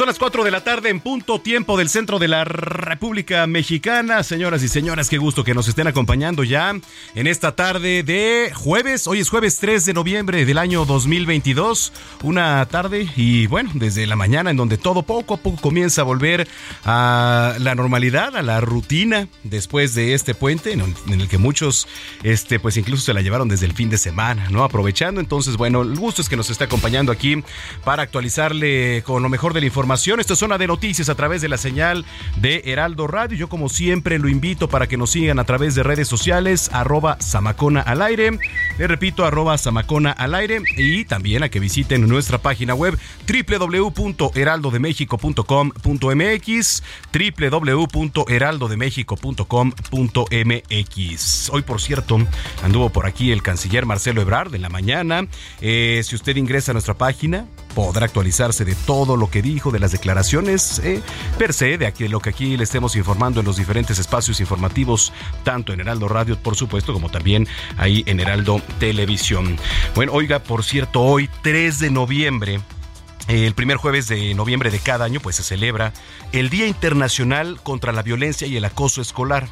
Son las 4 de la tarde en punto tiempo del centro de la República Mexicana. Señoras y señores, qué gusto que nos estén acompañando ya en esta tarde de jueves. Hoy es jueves 3 de noviembre del año 2022. Una tarde y bueno, desde la mañana en donde todo poco a poco comienza a volver a la normalidad, a la rutina después de este puente en el que muchos, este, pues incluso se la llevaron desde el fin de semana, ¿no? Aprovechando. Entonces, bueno, el gusto es que nos esté acompañando aquí para actualizarle con lo mejor de la información esta es zona de noticias a través de la señal de Heraldo Radio. Yo como siempre lo invito para que nos sigan a través de redes sociales, arroba Samacona al aire. Le repito, arroba Samacona al aire y también a que visiten nuestra página web www.heraldodemexico.com.mx www.heraldodemexico.com.mx Hoy, por cierto, anduvo por aquí el canciller Marcelo Ebrard en la mañana. Eh, si usted ingresa a nuestra página, podrá actualizarse de todo lo que dijo, de las declaraciones eh, per se, de aquí, lo que aquí le estemos informando en los diferentes espacios informativos, tanto en Heraldo Radio, por supuesto, como también ahí en Heraldo Televisión. Bueno, oiga, por cierto, hoy 3 de noviembre. El primer jueves de noviembre de cada año pues se celebra el Día Internacional contra la Violencia y el Acoso Escolar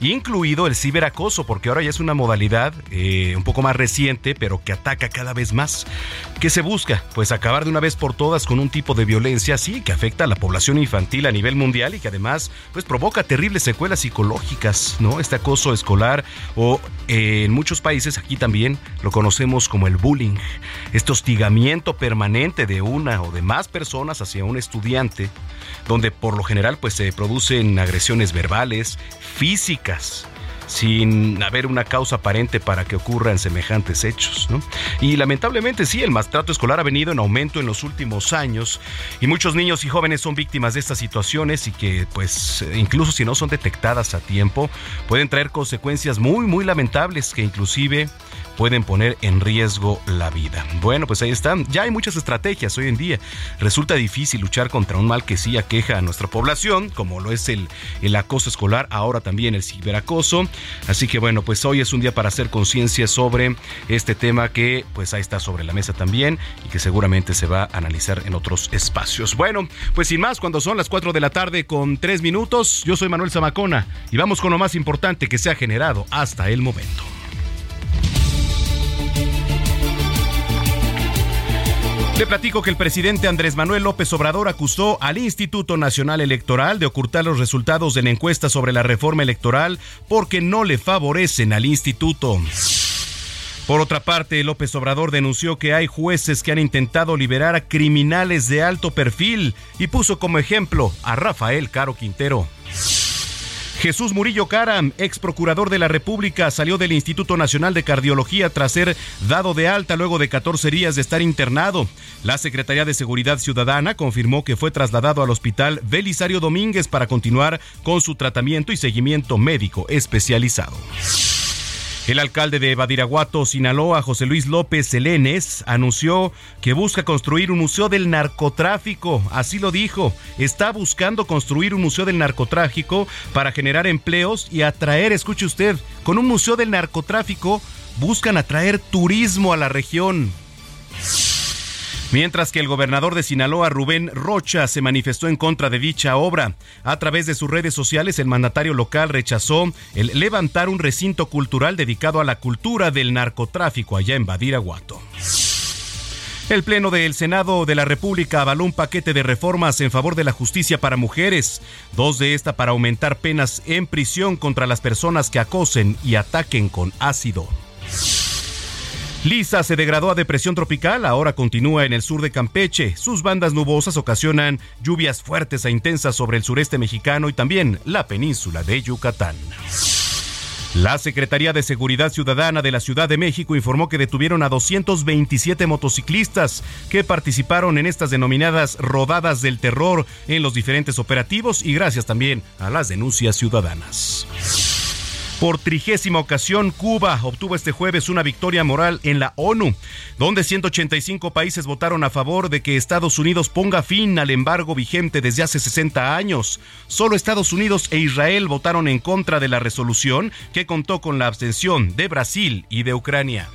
incluido el ciberacoso, porque ahora ya es una modalidad eh, un poco más reciente, pero que ataca cada vez más. ¿Qué se busca? Pues acabar de una vez por todas con un tipo de violencia así que afecta a la población infantil a nivel mundial y que además pues provoca terribles secuelas psicológicas, ¿no? Este acoso escolar o eh, en muchos países aquí también lo conocemos como el bullying, este hostigamiento permanente de una o de más personas hacia un estudiante, donde por lo general pues se producen agresiones verbales, físicas, sin haber una causa aparente para que ocurran semejantes hechos. Y lamentablemente sí, el maltrato escolar ha venido en aumento en los últimos años y muchos niños y jóvenes son víctimas de estas situaciones y que pues incluso si no son detectadas a tiempo pueden traer consecuencias muy muy lamentables que inclusive pueden poner en riesgo la vida. Bueno, pues ahí están. Ya hay muchas estrategias hoy en día. Resulta difícil luchar contra un mal que sí aqueja a nuestra población, como lo es el, el acoso escolar, ahora también el ciberacoso. Así que bueno, pues hoy es un día para hacer conciencia sobre este tema que pues ahí está sobre la mesa también y que seguramente se va a analizar en otros espacios. Bueno, pues sin más, cuando son las 4 de la tarde con 3 minutos, yo soy Manuel Zamacona y vamos con lo más importante que se ha generado hasta el momento. Le platico que el presidente Andrés Manuel López Obrador acusó al Instituto Nacional Electoral de ocultar los resultados de la encuesta sobre la reforma electoral porque no le favorecen al instituto. Por otra parte, López Obrador denunció que hay jueces que han intentado liberar a criminales de alto perfil y puso como ejemplo a Rafael Caro Quintero. Jesús Murillo Caram, ex procurador de la República, salió del Instituto Nacional de Cardiología tras ser dado de alta luego de 14 días de estar internado. La Secretaría de Seguridad Ciudadana confirmó que fue trasladado al Hospital Belisario Domínguez para continuar con su tratamiento y seguimiento médico especializado. El alcalde de Badiraguato, Sinaloa, José Luis López Selenes, anunció que busca construir un museo del narcotráfico. Así lo dijo. Está buscando construir un museo del narcotráfico para generar empleos y atraer, escuche usted, con un museo del narcotráfico buscan atraer turismo a la región. Mientras que el gobernador de Sinaloa, Rubén Rocha, se manifestó en contra de dicha obra. A través de sus redes sociales, el mandatario local rechazó el levantar un recinto cultural dedicado a la cultura del narcotráfico allá en Badiraguato. El Pleno del Senado de la República avaló un paquete de reformas en favor de la justicia para mujeres, dos de esta para aumentar penas en prisión contra las personas que acosen y ataquen con ácido. Lisa se degradó a depresión tropical, ahora continúa en el sur de Campeche. Sus bandas nubosas ocasionan lluvias fuertes e intensas sobre el sureste mexicano y también la península de Yucatán. La Secretaría de Seguridad Ciudadana de la Ciudad de México informó que detuvieron a 227 motociclistas que participaron en estas denominadas rodadas del terror en los diferentes operativos y gracias también a las denuncias ciudadanas. Por trigésima ocasión, Cuba obtuvo este jueves una victoria moral en la ONU, donde 185 países votaron a favor de que Estados Unidos ponga fin al embargo vigente desde hace 60 años. Solo Estados Unidos e Israel votaron en contra de la resolución que contó con la abstención de Brasil y de Ucrania.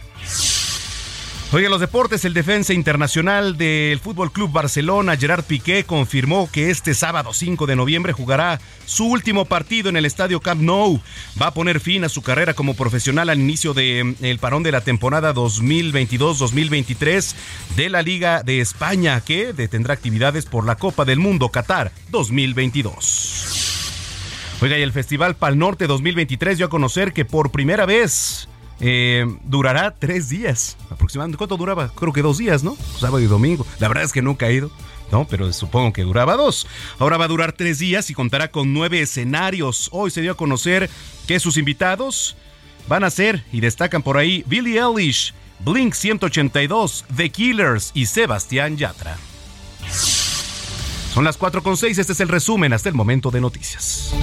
Oye, los deportes, el defensa internacional del Fútbol Club Barcelona, Gerard Piqué, confirmó que este sábado 5 de noviembre jugará su último partido en el estadio Camp Nou. Va a poner fin a su carrera como profesional al inicio del el parón de la temporada 2022-2023 de la Liga de España, que detendrá actividades por la Copa del Mundo Qatar 2022. Oiga, y el Festival Pal Norte 2023 dio a conocer que por primera vez eh, durará tres días aproximadamente. ¿Cuánto duraba? Creo que dos días, ¿no? Sábado y domingo. La verdad es que nunca he ido. No, pero supongo que duraba dos. Ahora va a durar tres días y contará con nueve escenarios. Hoy se dio a conocer que sus invitados van a ser, y destacan por ahí, Billie Eilish, Blink 182, The Killers y Sebastián Yatra. Son las con seis. este es el resumen hasta el momento de noticias.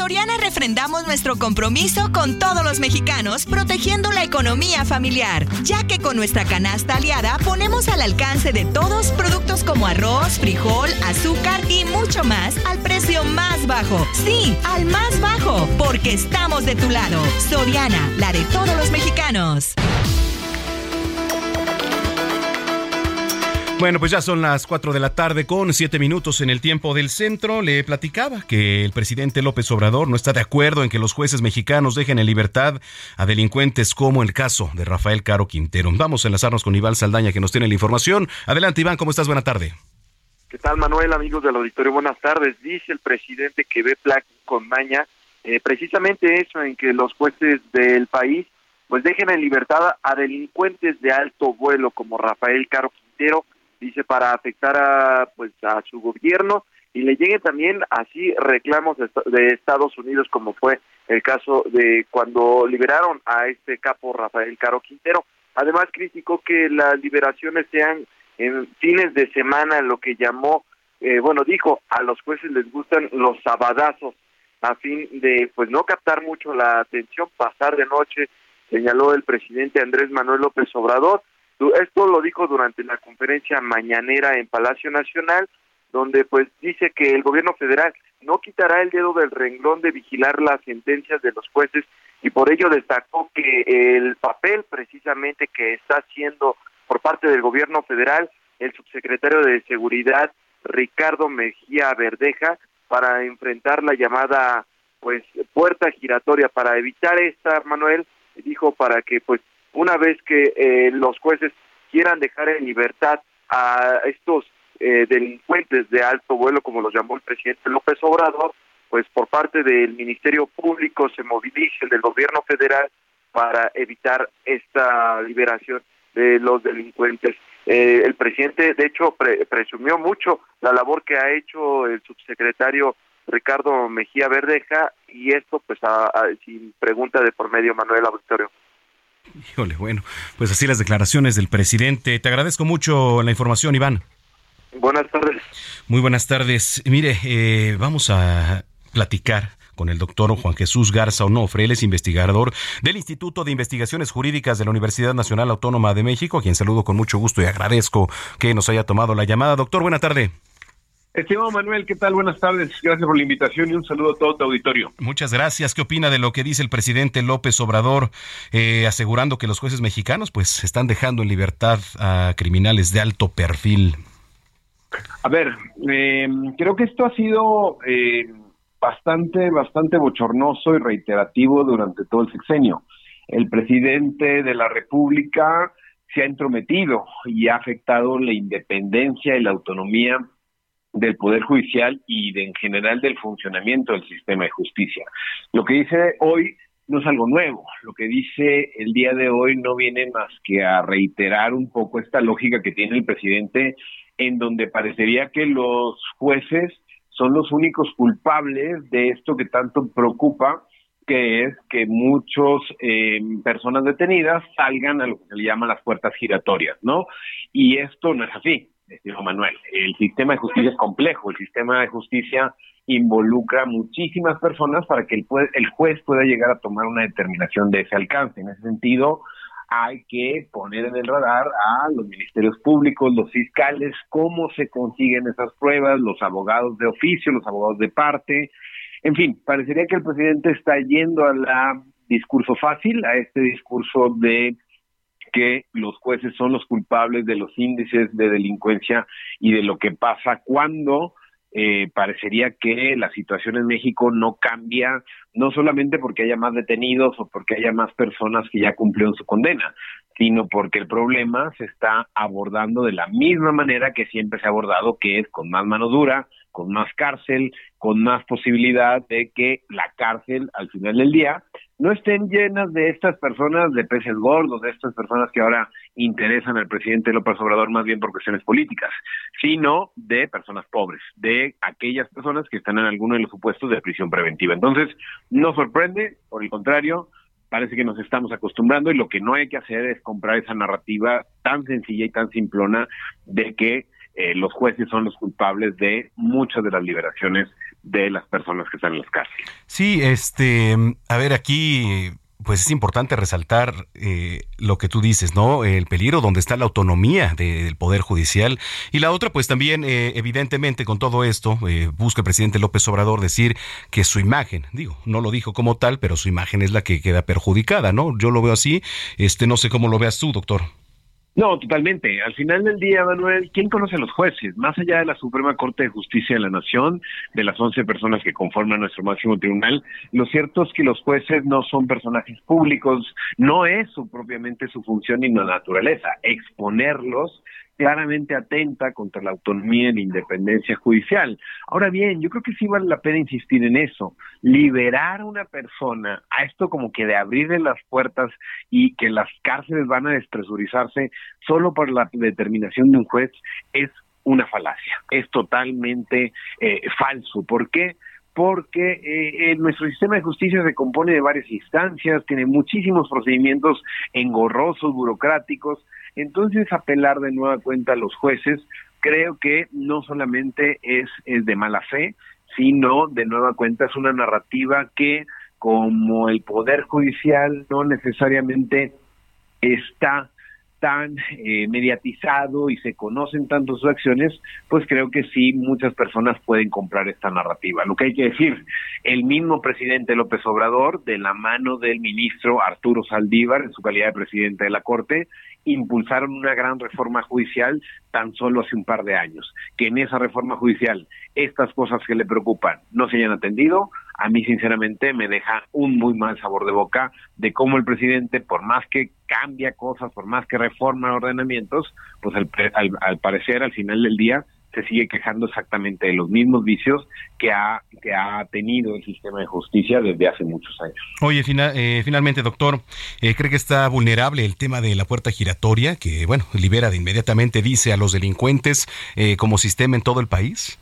Soriana refrendamos nuestro compromiso con todos los mexicanos, protegiendo la economía familiar, ya que con nuestra canasta aliada ponemos al alcance de todos productos como arroz, frijol, azúcar y mucho más al precio más bajo. Sí, al más bajo, porque estamos de tu lado. Soriana, la de todos los mexicanos. Bueno, pues ya son las 4 de la tarde con 7 minutos en el tiempo del centro. Le platicaba que el presidente López Obrador no está de acuerdo en que los jueces mexicanos dejen en libertad a delincuentes como el caso de Rafael Caro Quintero. Vamos a enlazarnos con Iván Saldaña que nos tiene la información. Adelante Iván, ¿cómo estás? Buena tarde. ¿Qué tal Manuel, amigos del auditorio? Buenas tardes. Dice el presidente que ve placa con maña eh, precisamente eso, en que los jueces del país pues dejen en libertad a delincuentes de alto vuelo como Rafael Caro Quintero dice para afectar a pues a su gobierno y le llegue también así reclamos de Estados Unidos como fue el caso de cuando liberaron a este capo Rafael Caro Quintero. Además criticó que las liberaciones sean en fines de semana, lo que llamó, eh, bueno, dijo, a los jueces les gustan los sabadazos a fin de pues no captar mucho la atención, pasar de noche, señaló el presidente Andrés Manuel López Obrador, esto lo dijo durante la conferencia mañanera en Palacio Nacional, donde pues dice que el gobierno federal no quitará el dedo del renglón de vigilar las sentencias de los jueces y por ello destacó que el papel precisamente que está haciendo por parte del gobierno federal el subsecretario de Seguridad Ricardo Mejía Verdeja para enfrentar la llamada pues puerta giratoria. Para evitar esta Manuel dijo para que pues una vez que eh, los jueces quieran dejar en libertad a estos eh, delincuentes de alto vuelo, como los llamó el presidente López Obrador, pues por parte del Ministerio Público se movilice del gobierno federal para evitar esta liberación de los delincuentes. Eh, el presidente, de hecho, presumió mucho la labor que ha hecho el subsecretario Ricardo Mejía Verdeja y esto, pues, sin pregunta de por medio Manuel Auditorio. Híjole, bueno, pues así las declaraciones del presidente. Te agradezco mucho la información, Iván. Buenas tardes. Muy buenas tardes. Mire, eh, vamos a platicar con el doctor Juan Jesús Garza Onofre. Él es investigador del Instituto de Investigaciones Jurídicas de la Universidad Nacional Autónoma de México, a quien saludo con mucho gusto y agradezco que nos haya tomado la llamada. Doctor, buena tarde. Estimado Manuel, ¿qué tal? Buenas tardes. Gracias por la invitación y un saludo a todo tu auditorio. Muchas gracias. ¿Qué opina de lo que dice el presidente López Obrador, eh, asegurando que los jueces mexicanos pues están dejando en libertad a criminales de alto perfil? A ver, eh, creo que esto ha sido eh, bastante, bastante bochornoso y reiterativo durante todo el sexenio. El presidente de la República se ha entrometido y ha afectado la independencia y la autonomía del Poder Judicial y de, en general del funcionamiento del sistema de justicia. Lo que dice hoy no es algo nuevo, lo que dice el día de hoy no viene más que a reiterar un poco esta lógica que tiene el presidente en donde parecería que los jueces son los únicos culpables de esto que tanto preocupa que es que muchas eh, personas detenidas salgan a lo que se le llama las puertas giratorias, ¿no? Y esto no es así, Manuel. El sistema de justicia es complejo, el sistema de justicia involucra muchísimas personas para que el, el juez pueda llegar a tomar una determinación de ese alcance. En ese sentido, hay que poner en el radar a los ministerios públicos, los fiscales, cómo se consiguen esas pruebas, los abogados de oficio, los abogados de parte, en fin, parecería que el presidente está yendo a la discurso fácil, a este discurso de que los jueces son los culpables de los índices de delincuencia y de lo que pasa cuando eh, parecería que la situación en México no cambia, no solamente porque haya más detenidos o porque haya más personas que ya cumplieron su condena, sino porque el problema se está abordando de la misma manera que siempre se ha abordado, que es con más mano dura, con más cárcel, con más posibilidad de que la cárcel al final del día no estén llenas de estas personas de peces gordos, de estas personas que ahora interesan al presidente López Obrador más bien por cuestiones políticas, sino de personas pobres, de aquellas personas que están en alguno de los supuestos de prisión preventiva. Entonces, no sorprende, por el contrario, parece que nos estamos acostumbrando y lo que no hay que hacer es comprar esa narrativa tan sencilla y tan simplona de que eh, los jueces son los culpables de muchas de las liberaciones de las personas que están en las cárceles. Sí, este, a ver, aquí pues es importante resaltar eh, lo que tú dices, ¿no? El peligro donde está la autonomía del Poder Judicial. Y la otra, pues también, eh, evidentemente, con todo esto, busca el presidente López Obrador decir que su imagen, digo, no lo dijo como tal, pero su imagen es la que queda perjudicada, ¿no? Yo lo veo así, este, no sé cómo lo veas tú, doctor. No, totalmente. Al final del día, Manuel, ¿quién conoce a los jueces? Más allá de la Suprema Corte de Justicia de la Nación, de las 11 personas que conforman nuestro máximo tribunal, lo cierto es que los jueces no son personajes públicos, no es su, propiamente su función ni la naturaleza. Exponerlos claramente atenta contra la autonomía y la independencia judicial. Ahora bien, yo creo que sí vale la pena insistir en eso, liberar a una persona a esto como que de abrirle las puertas y que las cárceles van a despresurizarse solo por la determinación de un juez es una falacia, es totalmente eh, falso. ¿Por qué? porque eh, nuestro sistema de justicia se compone de varias instancias, tiene muchísimos procedimientos engorrosos, burocráticos, entonces apelar de nueva cuenta a los jueces creo que no solamente es, es de mala fe, sino de nueva cuenta es una narrativa que como el Poder Judicial no necesariamente está tan eh, mediatizado y se conocen tanto sus acciones, pues creo que sí, muchas personas pueden comprar esta narrativa. Lo que hay que decir, el mismo presidente López Obrador, de la mano del ministro Arturo Saldívar, en su calidad de presidente de la Corte, impulsaron una gran reforma judicial tan solo hace un par de años. Que en esa reforma judicial estas cosas que le preocupan no se hayan atendido, a mí sinceramente me deja un muy mal sabor de boca de cómo el presidente, por más que cambia cosas, por más que reforma ordenamientos, pues al, al parecer al final del día se sigue quejando exactamente de los mismos vicios que ha, que ha tenido el sistema de justicia desde hace muchos años. Oye, eh, finalmente, doctor, eh, ¿cree que está vulnerable el tema de la puerta giratoria, que, bueno, libera de inmediatamente, dice, a los delincuentes eh, como sistema en todo el país?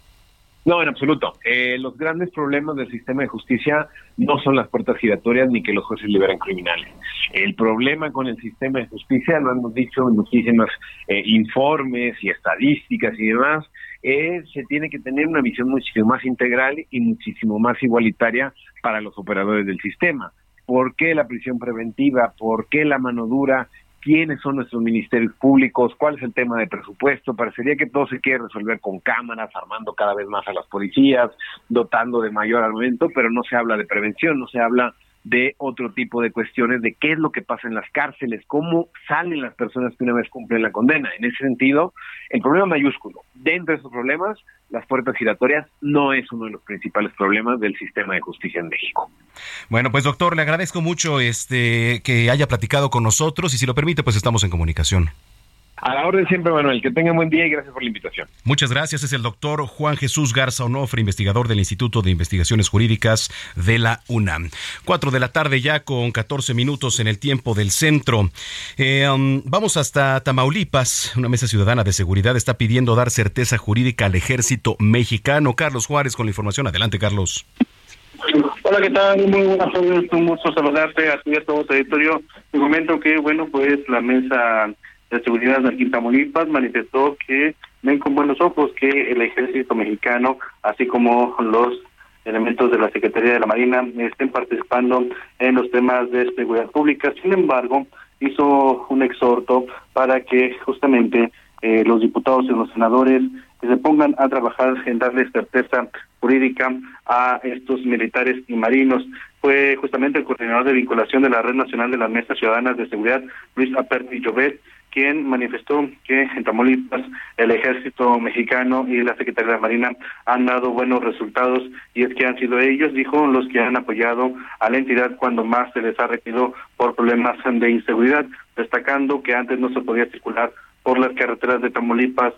No, en absoluto. Eh, los grandes problemas del sistema de justicia no son las puertas giratorias ni que los jueces liberan criminales. El problema con el sistema de justicia, lo hemos dicho en muchísimos eh, informes y estadísticas y demás, es se tiene que tener una visión muchísimo más integral y muchísimo más igualitaria para los operadores del sistema. ¿Por qué la prisión preventiva? ¿Por qué la mano dura? Quiénes son nuestros ministerios públicos, cuál es el tema de presupuesto. Parecería que todo se quiere resolver con cámaras, armando cada vez más a las policías, dotando de mayor armamento, pero no se habla de prevención, no se habla de otro tipo de cuestiones de qué es lo que pasa en las cárceles, cómo salen las personas que una vez cumplen la condena. En ese sentido, el problema mayúsculo, dentro de esos problemas, las puertas giratorias no es uno de los principales problemas del sistema de justicia en México. Bueno, pues doctor, le agradezco mucho este que haya platicado con nosotros y si lo permite, pues estamos en comunicación. A la orden siempre, Manuel. Que tenga buen día y gracias por la invitación. Muchas gracias. Es el doctor Juan Jesús Garza Onofre, investigador del Instituto de Investigaciones Jurídicas de la UNAM. Cuatro de la tarde ya con 14 minutos en el tiempo del centro. Eh, um, vamos hasta Tamaulipas. Una mesa ciudadana de seguridad está pidiendo dar certeza jurídica al ejército mexicano. Carlos Juárez con la información. Adelante, Carlos. Hola, ¿qué tal? Muy buenas tardes. Un gusto saludarte a ti y a todo tu auditorio. Te comento que, bueno, pues la mesa de Seguridad de aquí Tamaulipas manifestó que ven con buenos ojos que el ejército mexicano, así como los elementos de la Secretaría de la Marina, estén participando en los temas de seguridad pública. Sin embargo, hizo un exhorto para que justamente eh, los diputados y los senadores se pongan a trabajar en darle certeza jurídica a estos militares y marinos. Fue justamente el coordinador de vinculación de la Red Nacional de las Mesas Ciudadanas de Seguridad, Luis Aperti Llobet, quien manifestó que en Tamaulipas el ejército mexicano y la Secretaría de la Marina han dado buenos resultados y es que han sido ellos, dijo, los que han apoyado a la entidad cuando más se les ha requerido por problemas de inseguridad, destacando que antes no se podía circular por las carreteras de Tamaulipas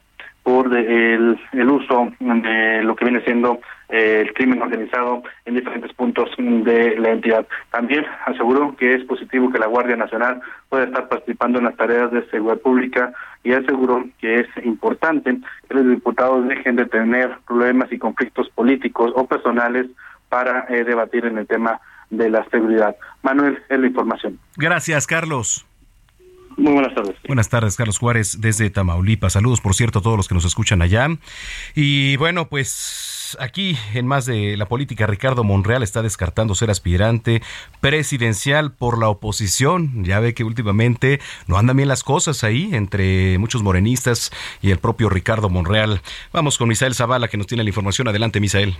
por el, uso de lo que viene siendo eh, el crimen organizado en diferentes puntos de la entidad. También aseguró que es positivo que la Guardia Nacional pueda estar participando en las tareas de seguridad pública y aseguró que es importante que los diputados dejen de tener problemas y conflictos políticos o personales para eh, debatir en el tema de la seguridad. Manuel, es la información. Gracias, Carlos. Muy buenas tardes. Buenas tardes, Carlos Juárez, desde Tamaulipas. Saludos, por cierto, a todos los que nos escuchan allá. Y bueno, pues aquí en más de la política, Ricardo Monreal está descartando ser aspirante presidencial por la oposición. Ya ve que últimamente no andan bien las cosas ahí entre muchos morenistas y el propio Ricardo Monreal. Vamos con Misael Zavala, que nos tiene la información. Adelante, Misael.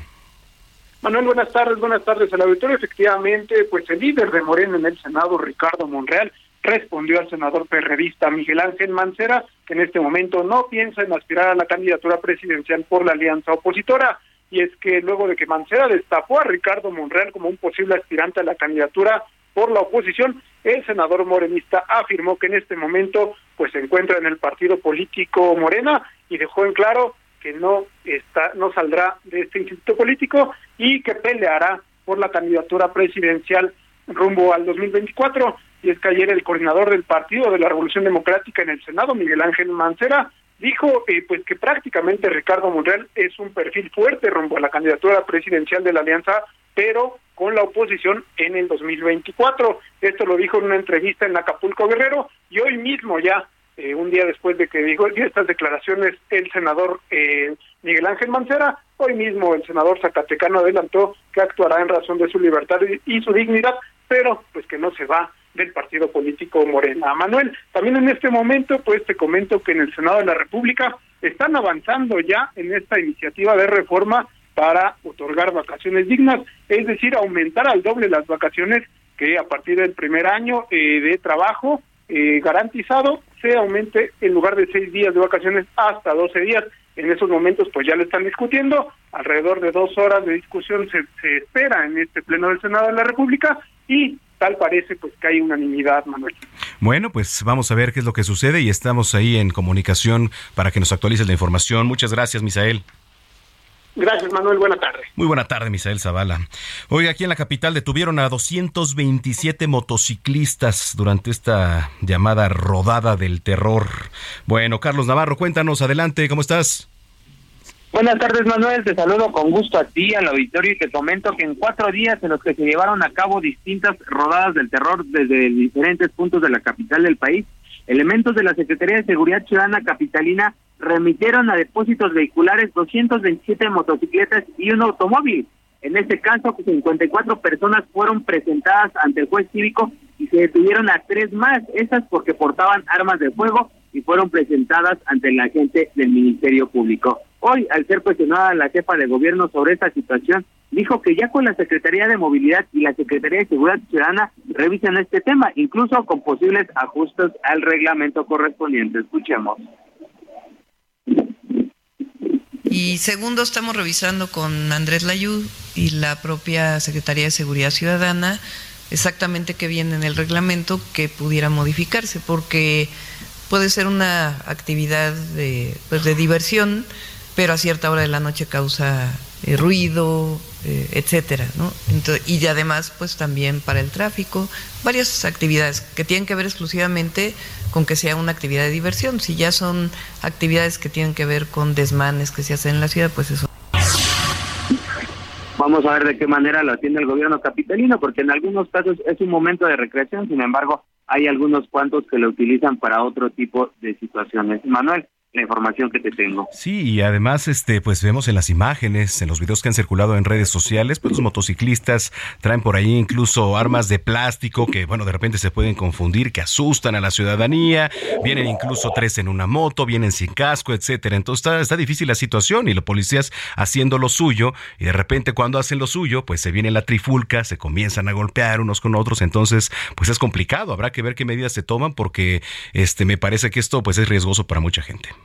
Manuel, buenas tardes, buenas tardes al auditorio. Efectivamente, pues el líder de Morena en el Senado, Ricardo Monreal, respondió al senador perredista Miguel Ángel Mancera que en este momento no piensa en aspirar a la candidatura presidencial por la alianza opositora. Y es que luego de que Mancera destapó a Ricardo Monreal como un posible aspirante a la candidatura por la oposición, el senador morenista afirmó que en este momento pues se encuentra en el partido político Morena y dejó en claro que no está no saldrá de este instituto político y que peleará por la candidatura presidencial rumbo al 2024 y es que ayer el coordinador del Partido de la Revolución Democrática en el Senado, Miguel Ángel Mancera, dijo eh, pues que prácticamente Ricardo Monreal es un perfil fuerte rumbo a la candidatura presidencial de la Alianza, pero con la oposición en el 2024. Esto lo dijo en una entrevista en Acapulco Guerrero y hoy mismo ya, eh, un día después de que dijo estas declaraciones el senador eh, Miguel Ángel Mancera, hoy mismo el senador Zacatecano adelantó que actuará en razón de su libertad y su dignidad, pero pues que no se va del partido político Morena. Manuel, también en este momento, pues te comento que en el Senado de la República están avanzando ya en esta iniciativa de reforma para otorgar vacaciones dignas, es decir, aumentar al doble las vacaciones que a partir del primer año eh, de trabajo eh, garantizado se aumente en lugar de seis días de vacaciones hasta doce días. En esos momentos, pues ya lo están discutiendo. Alrededor de dos horas de discusión se, se espera en este Pleno del Senado de la República y tal parece pues que hay unanimidad, Manuel. Bueno, pues vamos a ver qué es lo que sucede y estamos ahí en comunicación para que nos actualices la información. Muchas gracias, Misael. Gracias, Manuel. Buena tarde. Muy buena tarde, Misael Zavala. Hoy aquí en la capital detuvieron a 227 motociclistas durante esta llamada rodada del terror. Bueno, Carlos Navarro, cuéntanos, adelante, ¿cómo estás? Buenas tardes, Manuel. Te saludo con gusto a ti, al auditorio, y te comento que en cuatro días en los que se llevaron a cabo distintas rodadas del terror desde diferentes puntos de la capital del país, elementos de la Secretaría de Seguridad Ciudadana Capitalina remitieron a depósitos vehiculares 227 motocicletas y un automóvil. En este caso, 54 personas fueron presentadas ante el juez cívico y se detuvieron a tres más, esas porque portaban armas de fuego y fueron presentadas ante la agente del Ministerio Público. Hoy, al ser cuestionada la jefa de gobierno sobre esta situación, dijo que ya con la Secretaría de Movilidad y la Secretaría de Seguridad Ciudadana revisan este tema, incluso con posibles ajustes al reglamento correspondiente. Escuchemos. Y segundo, estamos revisando con Andrés Layud y la propia Secretaría de Seguridad Ciudadana exactamente qué viene en el reglamento que pudiera modificarse, porque puede ser una actividad de, pues de diversión, pero a cierta hora de la noche causa eh, ruido, eh, etcétera, ¿no? y además, pues también para el tráfico, varias actividades que tienen que ver exclusivamente con que sea una actividad de diversión. Si ya son actividades que tienen que ver con desmanes que se hacen en la ciudad, pues eso. Vamos a ver de qué manera lo atiende el gobierno capitalino, porque en algunos casos es un momento de recreación, sin embargo, hay algunos cuantos que lo utilizan para otro tipo de situaciones. Manuel, la información que te tengo. Sí, y además, este, pues vemos en las imágenes, en los videos que han circulado en redes sociales, pues los motociclistas traen por ahí incluso armas de plástico que, bueno, de repente se pueden confundir, que asustan a la ciudadanía, vienen incluso tres en una moto, vienen sin casco, etcétera. Entonces está, está difícil la situación y los policías haciendo lo suyo, y de repente cuando hacen lo suyo, pues se viene la trifulca, se comienzan a golpear unos con otros, entonces, pues es complicado, habrá que ver qué medidas se toman porque este me parece que esto pues es riesgoso para mucha gente.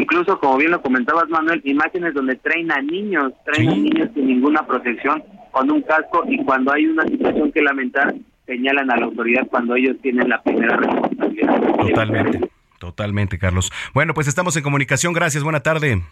Incluso, como bien lo comentabas, Manuel, imágenes donde traen a niños, traen a niños sin ninguna protección, con un casco, y cuando hay una situación que lamentar, señalan a la autoridad cuando ellos tienen la primera responsabilidad. Totalmente, totalmente, Carlos. Bueno, pues estamos en comunicación. Gracias, buena tarde.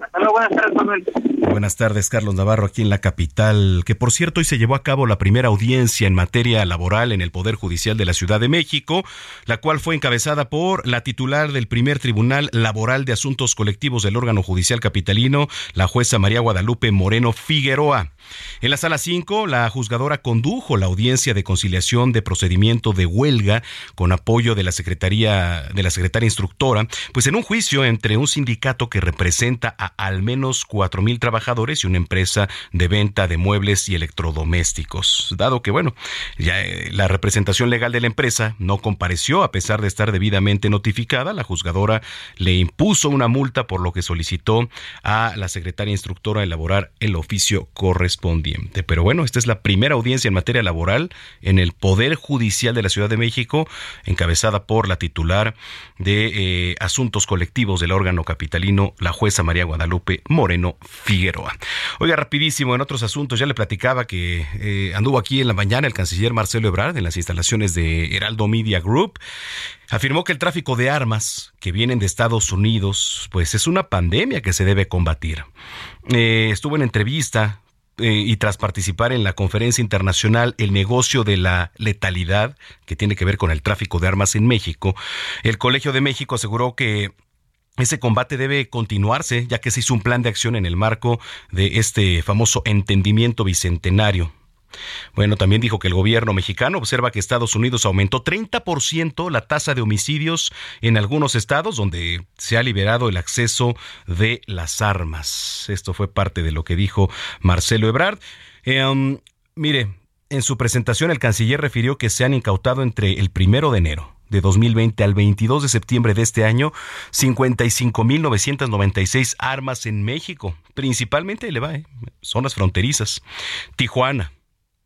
Hasta luego, buenas tardes, Manuel. Buenas tardes, Carlos Navarro, aquí en la capital, que por cierto hoy se llevó a cabo la primera audiencia en materia laboral en el Poder Judicial de la Ciudad de México, la cual fue encabezada por la titular del primer Tribunal Laboral de Asuntos Colectivos del órgano judicial capitalino, la jueza María Guadalupe Moreno Figueroa. En la sala 5, la juzgadora condujo la audiencia de conciliación de procedimiento de huelga con apoyo de la Secretaría de la Secretaria Instructora, pues en un juicio entre un sindicato que representa a al menos cuatro mil trabajadores y una empresa de venta de muebles y electrodomésticos. Dado que, bueno, ya eh, la representación legal de la empresa no compareció a pesar de estar debidamente notificada, la juzgadora le impuso una multa por lo que solicitó a la secretaria instructora elaborar el oficio correspondiente. Pero bueno, esta es la primera audiencia en materia laboral en el Poder Judicial de la Ciudad de México, encabezada por la titular de eh, Asuntos Colectivos del órgano capitalino, la jueza María Guadalupe Moreno Figueroa. Oiga, rapidísimo, en otros asuntos, ya le platicaba que eh, anduvo aquí en la mañana el canciller Marcelo Ebrard en las instalaciones de Heraldo Media Group. Afirmó que el tráfico de armas que vienen de Estados Unidos, pues es una pandemia que se debe combatir. Eh, estuvo en entrevista eh, y tras participar en la conferencia internacional El negocio de la letalidad, que tiene que ver con el tráfico de armas en México, el Colegio de México aseguró que ese combate debe continuarse, ya que se hizo un plan de acción en el marco de este famoso entendimiento bicentenario. Bueno, también dijo que el gobierno mexicano observa que Estados Unidos aumentó 30% la tasa de homicidios en algunos estados donde se ha liberado el acceso de las armas. Esto fue parte de lo que dijo Marcelo Ebrard. Um, mire, en su presentación el canciller refirió que se han incautado entre el primero de enero de 2020 al 22 de septiembre de este año, 55.996 armas en México, principalmente le va, ¿eh? zonas fronterizas. Tijuana,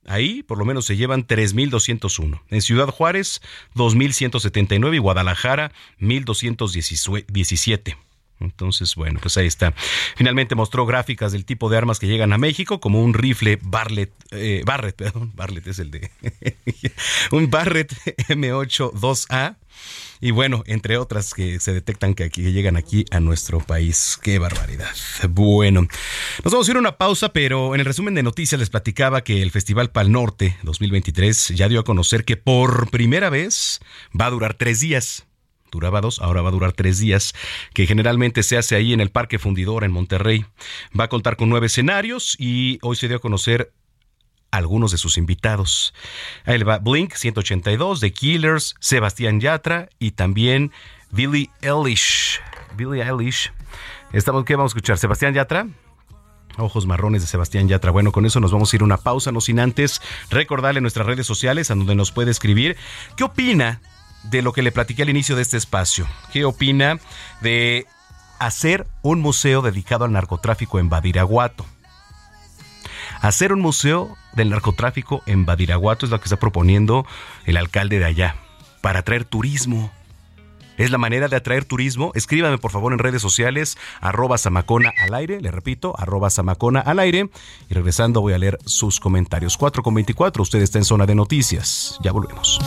Ahí por lo menos se llevan 3.201. En Ciudad Juárez, 2.179 y Guadalajara, 1.217. Entonces, bueno, pues ahí está. Finalmente mostró gráficas del tipo de armas que llegan a México, como un rifle Barrett, eh, Barrett, perdón, Barrett es el de, un Barrett M8 2A, y bueno, entre otras que se detectan que, aquí, llegan aquí a nuestro país. ¡Qué barbaridad! Bueno, nos vamos a ir a una pausa, pero en el resumen de noticias les platicaba que el Festival Pal Norte 2023 ya dio a conocer que por primera vez va a durar tres días duraba dos, ahora va a durar tres días, que generalmente se hace ahí en el Parque Fundidor en Monterrey. Va a contar con nueve escenarios y hoy se dio a conocer algunos de sus invitados. Ahí va Blink 182, The Killers, Sebastián Yatra y también Billy Eilish. Billy Eilish. Estamos, ¿Qué vamos a escuchar? ¿Sebastián Yatra? Ojos marrones de Sebastián Yatra. Bueno, con eso nos vamos a ir a una pausa, no sin antes recordarle nuestras redes sociales a donde nos puede escribir qué opina de lo que le platiqué al inicio de este espacio. ¿Qué opina de hacer un museo dedicado al narcotráfico en Badiraguato? Hacer un museo del narcotráfico en Badiraguato es lo que está proponiendo el alcalde de allá, para atraer turismo. Es la manera de atraer turismo. Escríbame por favor en redes sociales, arroba Samacona al aire, le repito, arroba Samacona al aire. Y regresando voy a leer sus comentarios. 4 con 24, usted está en zona de noticias. Ya volvemos.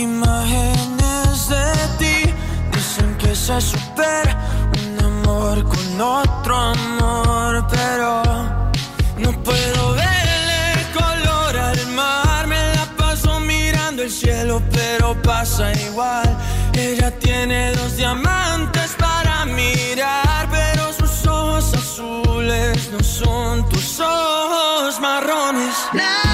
Imágenes de ti dicen que se supera un amor con otro amor, pero no puedo verle color al mar. Me la paso mirando el cielo, pero pasa igual. Ella tiene dos diamantes para mirar, pero sus ojos azules no son tus ojos marrones. Nada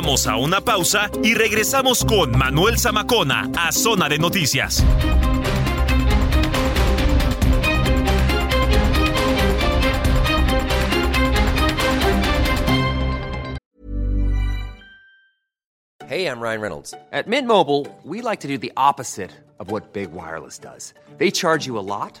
Vamos a una pausa y regresamos con Manuel Zamacona a Zona de Noticias. Hey, I'm Ryan Reynolds. At Mint Mobile, we like to do the opposite of what Big Wireless does. They charge you a lot,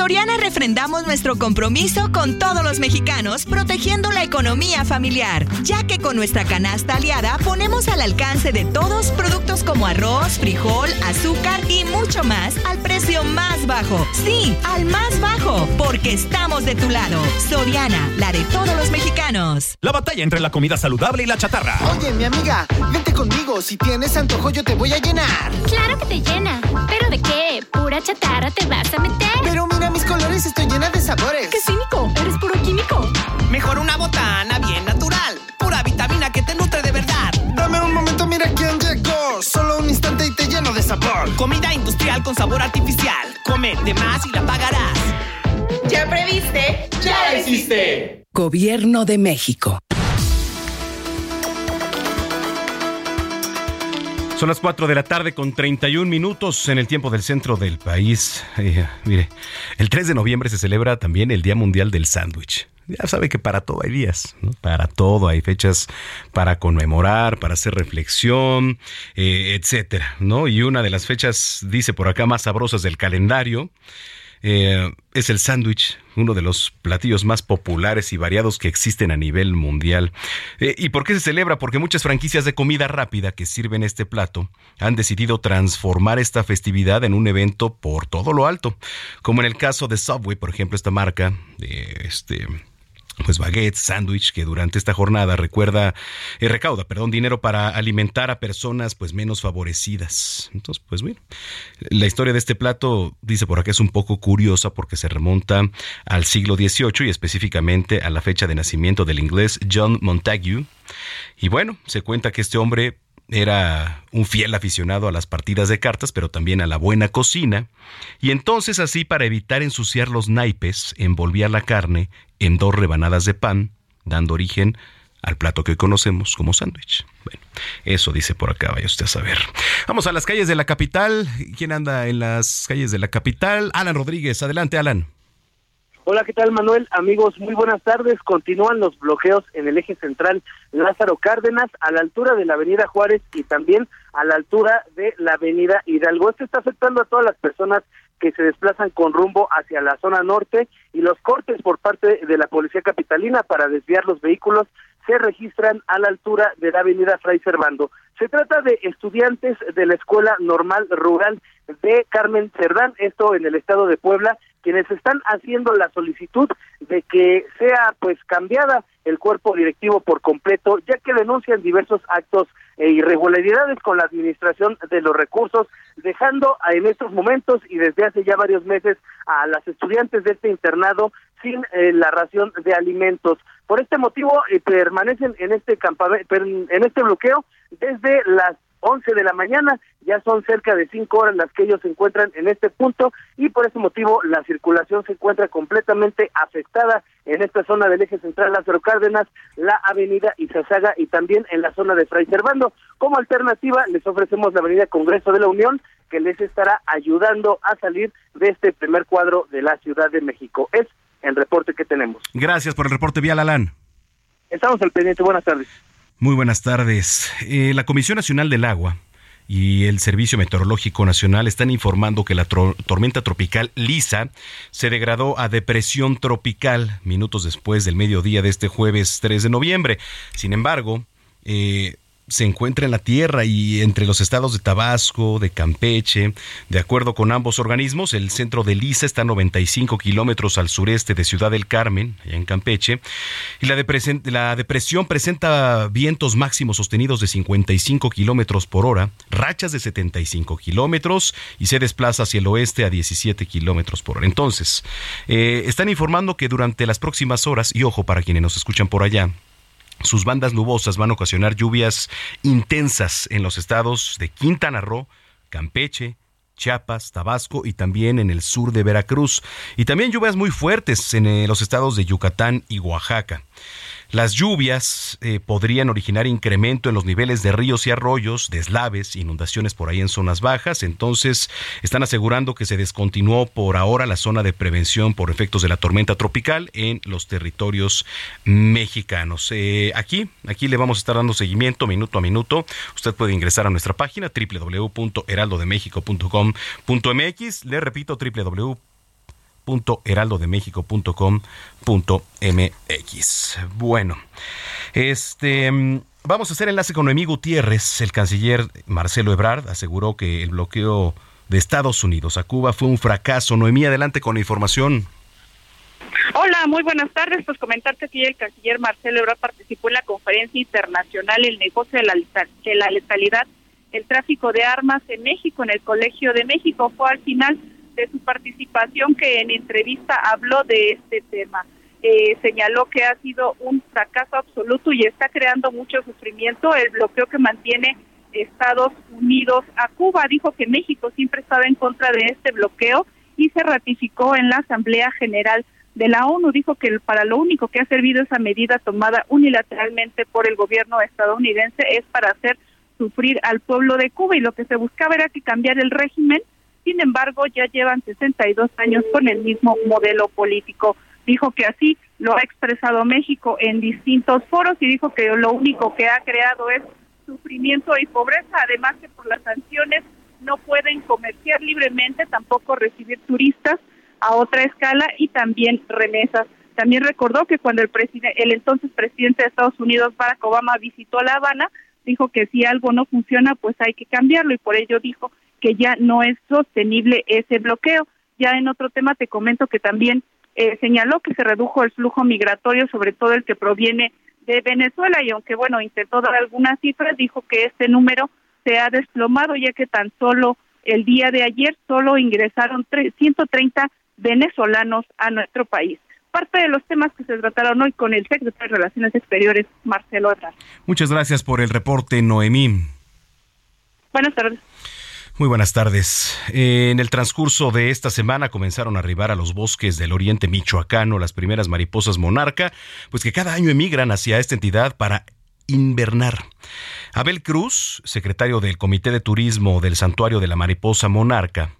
Soriana refrendamos nuestro compromiso con todos los mexicanos, protegiendo la economía familiar, ya que con nuestra canasta aliada ponemos al alcance de todos productos como arroz, frijol, azúcar y mucho más al precio más bajo. Sí, al más bajo, porque estamos de tu lado. Soriana, la de todos los mexicanos. La batalla entre la comida saludable y la chatarra. Oye, mi amiga, vente conmigo. Si tienes antojo, yo te voy a llenar. Claro que te llena. ¿Pero de qué? ¿Pura chatarra te vas a meter? Pero mira mis colores, estoy llena de sabores. ¡Qué cínico! Eres puro químico. Mejor una botana bien natural. Pura vitamina que te nutre de verdad. Dame un momento, mira quién llegó. Solo un instante y te lleno de sabor. Comida industrial con sabor artificial. Come de más y la pagarás. ¿Ya previste? ¡Ya la hiciste! Gobierno de México. Son las 4 de la tarde con 31 minutos en el tiempo del centro del país. Eh, mire, el 3 de noviembre se celebra también el Día Mundial del Sándwich. Ya sabe que para todo hay días, ¿no? para todo hay fechas para conmemorar, para hacer reflexión, eh, etcétera, ¿no? Y una de las fechas, dice por acá, más sabrosas del calendario eh, es el sándwich, uno de los platillos más populares y variados que existen a nivel mundial. Eh, ¿Y por qué se celebra? Porque muchas franquicias de comida rápida que sirven este plato han decidido transformar esta festividad en un evento por todo lo alto, como en el caso de Subway, por ejemplo, esta marca de este pues baguette, sándwich, que durante esta jornada recuerda, eh, recauda, perdón, dinero para alimentar a personas pues menos favorecidas. Entonces, pues bueno, la historia de este plato, dice por acá, es un poco curiosa porque se remonta al siglo XVIII y específicamente a la fecha de nacimiento del inglés John Montague. Y bueno, se cuenta que este hombre era un fiel aficionado a las partidas de cartas, pero también a la buena cocina, y entonces así para evitar ensuciar los naipes, envolvía la carne en dos rebanadas de pan, dando origen al plato que conocemos como sándwich. Bueno, eso dice por acá, vaya usted a saber. Vamos a las calles de la capital. ¿Quién anda en las calles de la capital? Alan Rodríguez, adelante Alan. Hola, ¿qué tal Manuel? Amigos, muy buenas tardes. Continúan los bloqueos en el eje central Lázaro Cárdenas, a la altura de la avenida Juárez y también a la altura de la avenida Hidalgo. Esto está afectando a todas las personas que se desplazan con rumbo hacia la zona norte y los cortes por parte de la Policía Capitalina para desviar los vehículos se registran a la altura de la avenida Fray Servando. Se trata de estudiantes de la Escuela Normal Rural de Carmen Cerdán, esto en el estado de Puebla, quienes están haciendo la solicitud de que sea pues cambiada el cuerpo directivo por completo, ya que denuncian diversos actos e irregularidades con la administración de los recursos, dejando en estos momentos y desde hace ya varios meses a las estudiantes de este internado sin eh, la ración de alimentos. Por este motivo eh, permanecen en este campamento, en este bloqueo desde las 11 de la mañana, ya son cerca de cinco horas las que ellos se encuentran en este punto y por ese motivo la circulación se encuentra completamente afectada en esta zona del eje central Lázaro Cárdenas, la avenida Izazaga y también en la zona de Fray Servando. Como alternativa les ofrecemos la avenida Congreso de la Unión que les estará ayudando a salir de este primer cuadro de la Ciudad de México. Es el reporte que tenemos. Gracias por el reporte, Vial Alán. Estamos al pendiente. Buenas tardes. Muy buenas tardes. Eh, la Comisión Nacional del Agua y el Servicio Meteorológico Nacional están informando que la tormenta tropical Lisa se degradó a depresión tropical minutos después del mediodía de este jueves 3 de noviembre. Sin embargo, eh, se encuentra en la tierra y entre los estados de Tabasco, de Campeche. De acuerdo con ambos organismos, el centro de Lisa está a 95 kilómetros al sureste de Ciudad del Carmen, en Campeche, y la, la depresión presenta vientos máximos sostenidos de 55 kilómetros por hora, rachas de 75 kilómetros y se desplaza hacia el oeste a 17 kilómetros por hora. Entonces, eh, están informando que durante las próximas horas, y ojo para quienes nos escuchan por allá, sus bandas nubosas van a ocasionar lluvias intensas en los estados de Quintana Roo, Campeche, Chiapas, Tabasco y también en el sur de Veracruz. Y también lluvias muy fuertes en eh, los estados de Yucatán y Oaxaca. Las lluvias eh, podrían originar incremento en los niveles de ríos y arroyos, deslaves, inundaciones por ahí en zonas bajas. Entonces, están asegurando que se descontinuó por ahora la zona de prevención por efectos de la tormenta tropical en los territorios mexicanos. Eh, aquí, aquí le vamos a estar dando seguimiento minuto a minuto. Usted puede ingresar a nuestra página www.heraldodemexico.com.mx. Le repito, www www.heraldodemexico.com.mx. Bueno, este vamos a hacer enlace con Noemí Gutiérrez. El canciller Marcelo Ebrard aseguró que el bloqueo de Estados Unidos a Cuba fue un fracaso. Noemí, adelante con la información. Hola, muy buenas tardes. Pues comentarte que el canciller Marcelo Ebrard participó en la conferencia internacional El negocio de la, de la letalidad, el tráfico de armas en México, en el Colegio de México. Fue al final de su participación que en entrevista habló de este tema. Eh, señaló que ha sido un fracaso absoluto y está creando mucho sufrimiento el bloqueo que mantiene Estados Unidos a Cuba. Dijo que México siempre estaba en contra de este bloqueo y se ratificó en la Asamblea General de la ONU. Dijo que para lo único que ha servido esa medida tomada unilateralmente por el gobierno estadounidense es para hacer sufrir al pueblo de Cuba y lo que se buscaba era que cambiar el régimen sin embargo, ya llevan 62 años con el mismo modelo político. Dijo que así lo ha expresado México en distintos foros y dijo que lo único que ha creado es sufrimiento y pobreza, además que por las sanciones no pueden comerciar libremente, tampoco recibir turistas a otra escala y también remesas. También recordó que cuando el, el entonces presidente de Estados Unidos, Barack Obama, visitó La Habana, dijo que si algo no funciona, pues hay que cambiarlo y por ello dijo que ya no es sostenible ese bloqueo. Ya en otro tema te comento que también eh, señaló que se redujo el flujo migratorio, sobre todo el que proviene de Venezuela, y aunque, bueno, intentó dar algunas cifras, dijo que este número se ha desplomado, ya que tan solo el día de ayer solo ingresaron 130 venezolanos a nuestro país. Parte de los temas que se trataron hoy con el secretario de Relaciones Exteriores, Marcelo Ebrard. Muchas gracias por el reporte, Noemí. Buenas tardes. Muy buenas tardes. En el transcurso de esta semana comenzaron a arribar a los bosques del oriente michoacano las primeras mariposas monarca, pues que cada año emigran hacia esta entidad para invernar. Abel Cruz, secretario del Comité de Turismo del Santuario de la Mariposa Monarca,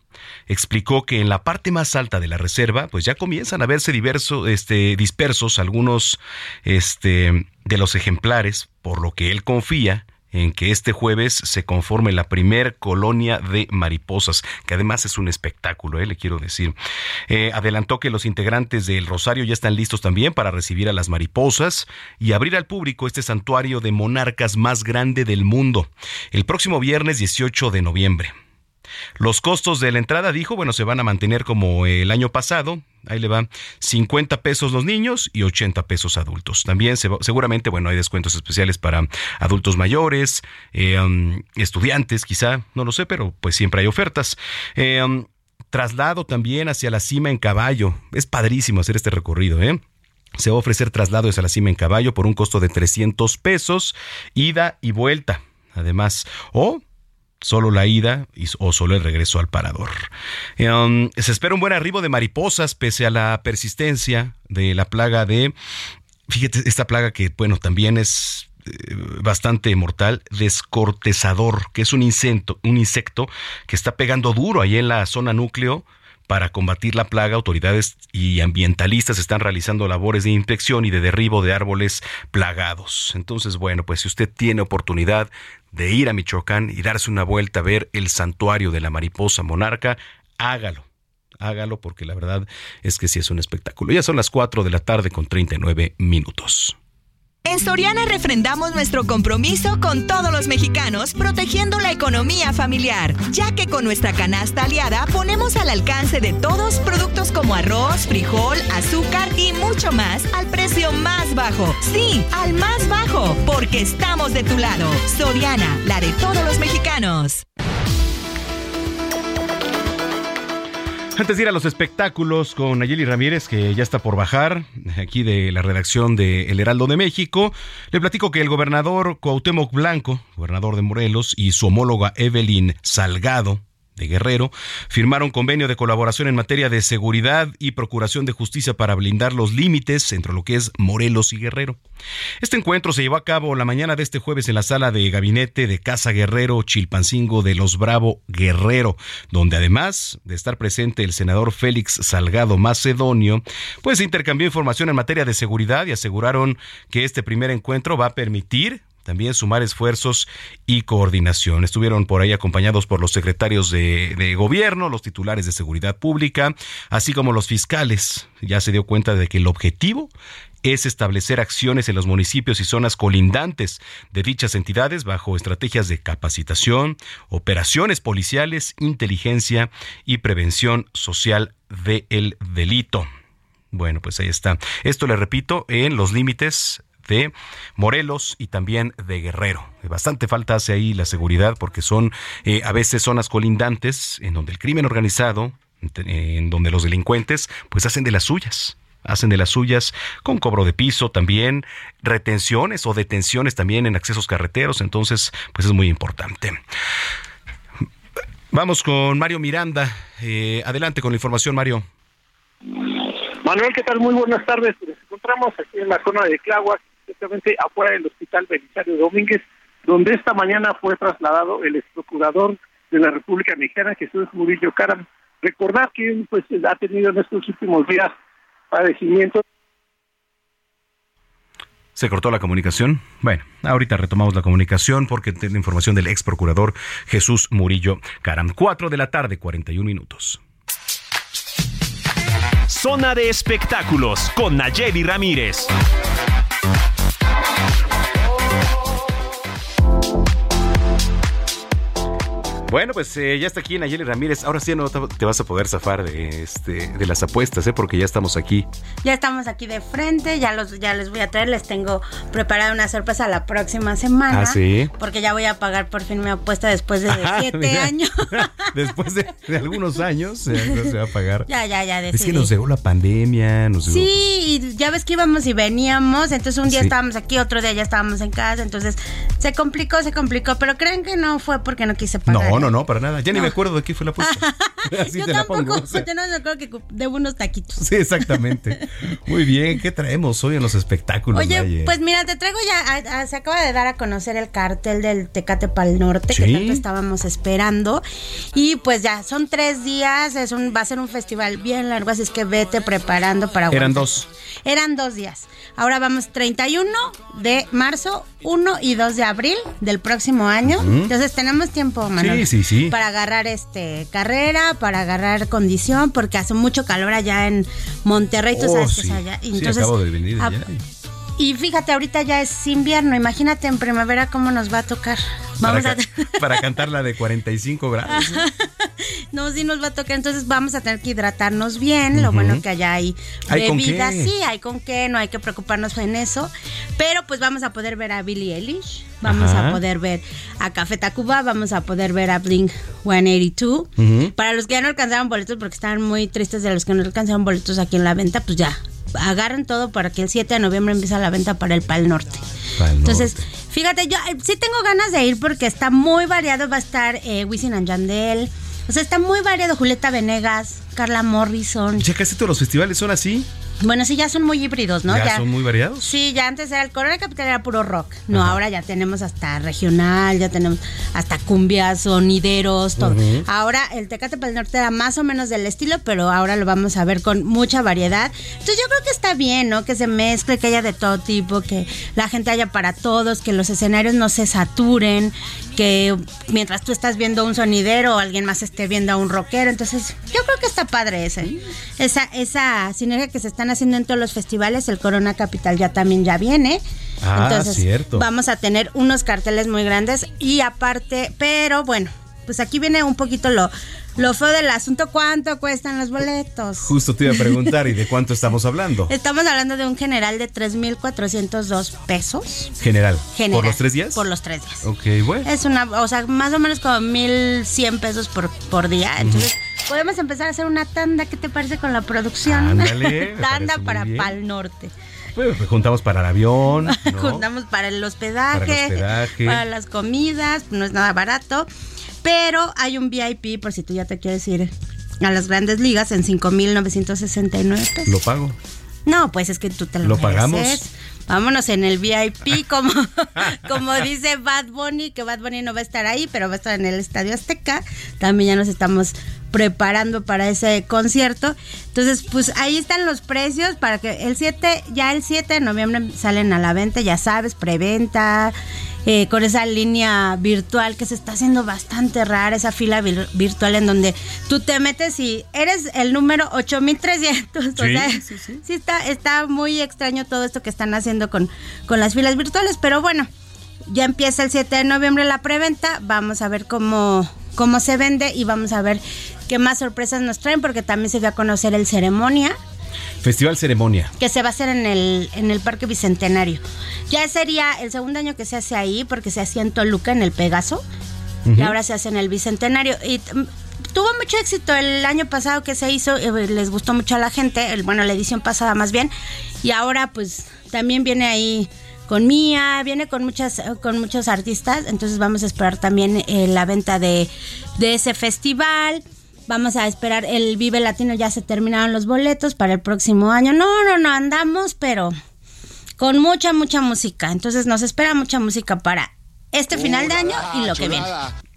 explicó que en la parte más alta de la reserva, pues ya comienzan a verse diversos, este, dispersos algunos este, de los ejemplares, por lo que él confía en que este jueves se conforme la primer colonia de mariposas, que además es un espectáculo, ¿eh? le quiero decir. Eh, adelantó que los integrantes del Rosario ya están listos también para recibir a las mariposas y abrir al público este santuario de monarcas más grande del mundo, el próximo viernes 18 de noviembre. Los costos de la entrada, dijo, bueno, se van a mantener como el año pasado. Ahí le van 50 pesos los niños y 80 pesos adultos. También seguramente, bueno, hay descuentos especiales para adultos mayores, eh, um, estudiantes quizá, no lo sé, pero pues siempre hay ofertas. Eh, um, traslado también hacia la cima en caballo. Es padrísimo hacer este recorrido, ¿eh? Se va a ofrecer traslado hacia la cima en caballo por un costo de 300 pesos, ida y vuelta. Además, o solo la ida o solo el regreso al parador. Um, se espera un buen arribo de mariposas pese a la persistencia de la plaga de, fíjate, esta plaga que, bueno, también es eh, bastante mortal, descortezador, que es un insecto, un insecto que está pegando duro ahí en la zona núcleo para combatir la plaga, autoridades y ambientalistas están realizando labores de inspección y de derribo de árboles plagados. Entonces, bueno, pues si usted tiene oportunidad de ir a Michoacán y darse una vuelta a ver el santuario de la mariposa monarca, hágalo. Hágalo porque la verdad es que sí es un espectáculo. Ya son las 4 de la tarde con 39 minutos. En Soriana refrendamos nuestro compromiso con todos los mexicanos, protegiendo la economía familiar, ya que con nuestra canasta aliada ponemos al alcance de todos productos como arroz, frijol, azúcar y mucho más al precio más bajo. Sí, al más bajo, porque estamos de tu lado. Soriana, la de todos los mexicanos. Antes de ir a los espectáculos con Nayeli Ramírez, que ya está por bajar, aquí de la redacción de El Heraldo de México, le platico que el gobernador Cuauhtémoc Blanco, gobernador de Morelos, y su homóloga Evelyn Salgado, de Guerrero firmaron convenio de colaboración en materia de seguridad y procuración de justicia para blindar los límites entre lo que es Morelos y Guerrero. Este encuentro se llevó a cabo la mañana de este jueves en la sala de gabinete de Casa Guerrero Chilpancingo de los Bravo Guerrero, donde además de estar presente el senador Félix Salgado Macedonio, pues intercambió información en materia de seguridad y aseguraron que este primer encuentro va a permitir también sumar esfuerzos y coordinación. Estuvieron por ahí acompañados por los secretarios de, gobierno, los titulares de seguridad pública, así como los fiscales. Ya se dio cuenta de que el objetivo es establecer acciones en los municipios y zonas colindantes de dichas entidades bajo estrategias de capacitación, operaciones policiales, inteligencia y prevención social del delito. Bueno, pues ahí está. Esto le repito, en los límites de Morelos y también de Guerrero. Bastante falta hace ahí la seguridad porque son eh, a veces zonas colindantes en donde el crimen organizado, en donde los delincuentes pues hacen de las suyas hacen de las suyas con cobro de piso también, retenciones o detenciones también en accesos carreteros, entonces pues es muy importante. Vamos con Mario Miranda. Eh, adelante con la información, Mario. Manuel, ¿qué tal? Muy buenas tardes. Nos encontramos aquí en la zona de Tláhuac, exactamente afuera del Hospital Belisario Domínguez, donde esta mañana fue trasladado el ex procurador de la República Mexicana, Jesús Murillo Caram. Recordar que pues ha tenido en estos últimos días padecimientos ¿Se cortó la comunicación? Bueno, ahorita retomamos la comunicación porque tiene información del ex procurador Jesús Murillo Caram. Cuatro de la tarde, 41 minutos. Zona de espectáculos con Nayeli Ramírez. Bueno, pues eh, ya está aquí Nayeli Ramírez. Ahora sí no te vas a poder zafar de, este, de las apuestas, ¿eh? porque ya estamos aquí. Ya estamos aquí de frente, ya, los, ya les voy a traer, les tengo preparada una sorpresa la próxima semana. Ah, sí. Porque ya voy a pagar por fin mi apuesta después de ah, siete años. después de, algunos años se va a pagar. Ya, ya, ya. Es que nos llegó la pandemia. Nos sí, y ya ves que íbamos y veníamos, entonces un día estábamos aquí, otro día ya estábamos en casa, entonces se complicó, se complicó, pero creen que no fue porque no quise pagar. No, no, no, para nada. Ya ni me acuerdo de qué fue la apuesta. Así yo te tampoco, la pongo, yo no me acuerdo que debo unos taquitos. Sí, exactamente. Muy bien, ¿qué traemos hoy en los espectáculos? Oye, pues mira, te traigo ya, se acaba de dar a conocer el cartel del Tecate Pal Norte, que tanto estábamos esperando. Y pues ya, son tres días, es un, va a ser un festival bien largo, así es que vete preparando para... Eran dos. Eran dos días. Ahora vamos 31 de marzo, 1 y 2 de abril del próximo año. Entonces tenemos tiempo, Manuel. Sí, sí, sí. Para agarrar este carrera, para agarrar condición, porque hace mucho calor allá en Monterrey, tú oh, sabes sí. allá. Entonces, acabo de venir allá. Y fíjate, ahorita ya es invierno, imagínate en primavera cómo nos va a tocar. Vamos para, a... para cantar la de 45 grados. no, sí nos va a tocar, entonces vamos a tener que hidratarnos bien. Lo bueno que allá hay, bebidas, sí, hay con qué, no hay que preocuparnos en eso. Pero pues vamos a poder ver a Billie Eilish, vamos a poder ver a Café Tacuba, vamos a poder ver a Blink 182. Para los que ya no alcanzaron boletos, porque estaban muy tristes de los que no alcanzaron boletos aquí en la venta, pues ya agarren todo para que el 7 de noviembre empiece la venta para el Pal Norte. Entonces, fíjate, yo eh, sí tengo ganas de ir porque está muy variado. Va a estar eh, Wisin and Yandel. O sea, está muy variado. Julieta Venegas, Carla Morrison. Ya casi todos los festivales son así. Bueno, sí, ya son muy híbridos, ¿no? ¿Ya, son muy variados? Sí, ya antes era el Corona Capital era puro rock. No, ahora ya tenemos hasta regional, ya tenemos hasta cumbias, sonideros, todo. Ahora el Tecate para el Norte era más o menos del estilo, pero ahora lo vamos a ver con mucha variedad. Entonces yo creo que está bien, ¿no? Que se mezcle, que haya de todo tipo, que la gente haya para todos, que los escenarios no se saturen, que mientras tú estás viendo un sonidero, alguien más esté viendo a un rockero. Entonces yo creo que está padre ese. Esa, esa sinergia que se están haciendo en todos los festivales, el Corona Capital ya también ya viene. Ah, Entonces, cierto. vamos a tener unos carteles muy grandes y aparte, pero bueno, pues aquí viene un poquito lo, lo feo del asunto, ¿cuánto cuestan los boletos? Justo te iba a preguntar, ¿y de cuánto estamos hablando? Estamos hablando de un general de 3.402 pesos. General. general. ¿Por los tres días? Por los tres días. Ok, bueno. Es una, o sea, más o menos como 1.100 pesos por, por día. Entonces, podemos empezar a hacer una tanda, ¿qué te parece con la producción? Ándale. tanda para Pal Norte. Pues, juntamos para el avión. juntamos para el, hospedaje, para el hospedaje, para las comidas, no es nada barato. Pero hay un VIP, por si tú ya te quieres ir a las grandes ligas, en 5,969 pesos. Lo pago. No, pues es que tú te lo, ¿Lo pagamos. Vámonos en el VIP, como, como dice Bad Bunny, que Bad Bunny no va a estar ahí, pero va a estar en el Estadio Azteca. También ya nos estamos preparando para ese concierto. Entonces, pues ahí están los precios para que el 7, ya el 7 de noviembre salen a la venta, ya sabes, preventa, eh, con esa línea virtual que se está haciendo bastante rara, esa fila virtual en donde tú te metes y eres el número 8300. Sí, o sea, sí, sí. sí, está, está muy extraño todo esto que están haciendo con, con las filas virtuales, pero bueno, ya empieza el 7 de noviembre la preventa, vamos a ver cómo, cómo se vende y vamos a ver qué más sorpresas nos traen porque también se va a conocer el ceremonia Festival Ceremonia. Que se va a hacer en el, en el Parque Bicentenario. Ya sería el segundo año que se hace ahí, porque se hacía en Toluca, en el Pegaso. Y ahora se hace en el Bicentenario. Y mm, tuvo mucho éxito el año pasado que se hizo, eh, les gustó mucho a la gente, el, bueno, la edición pasada más bien. Y ahora pues también viene ahí con Mía, viene con muchas con muchos artistas, entonces vamos a esperar también eh, la venta de, de ese festival. Vamos a esperar el Vive Latino, ya se terminaron los boletos para el próximo año. No, no, no, andamos, pero con mucha, mucha música. Entonces nos espera mucha música para este final de año y lo que viene.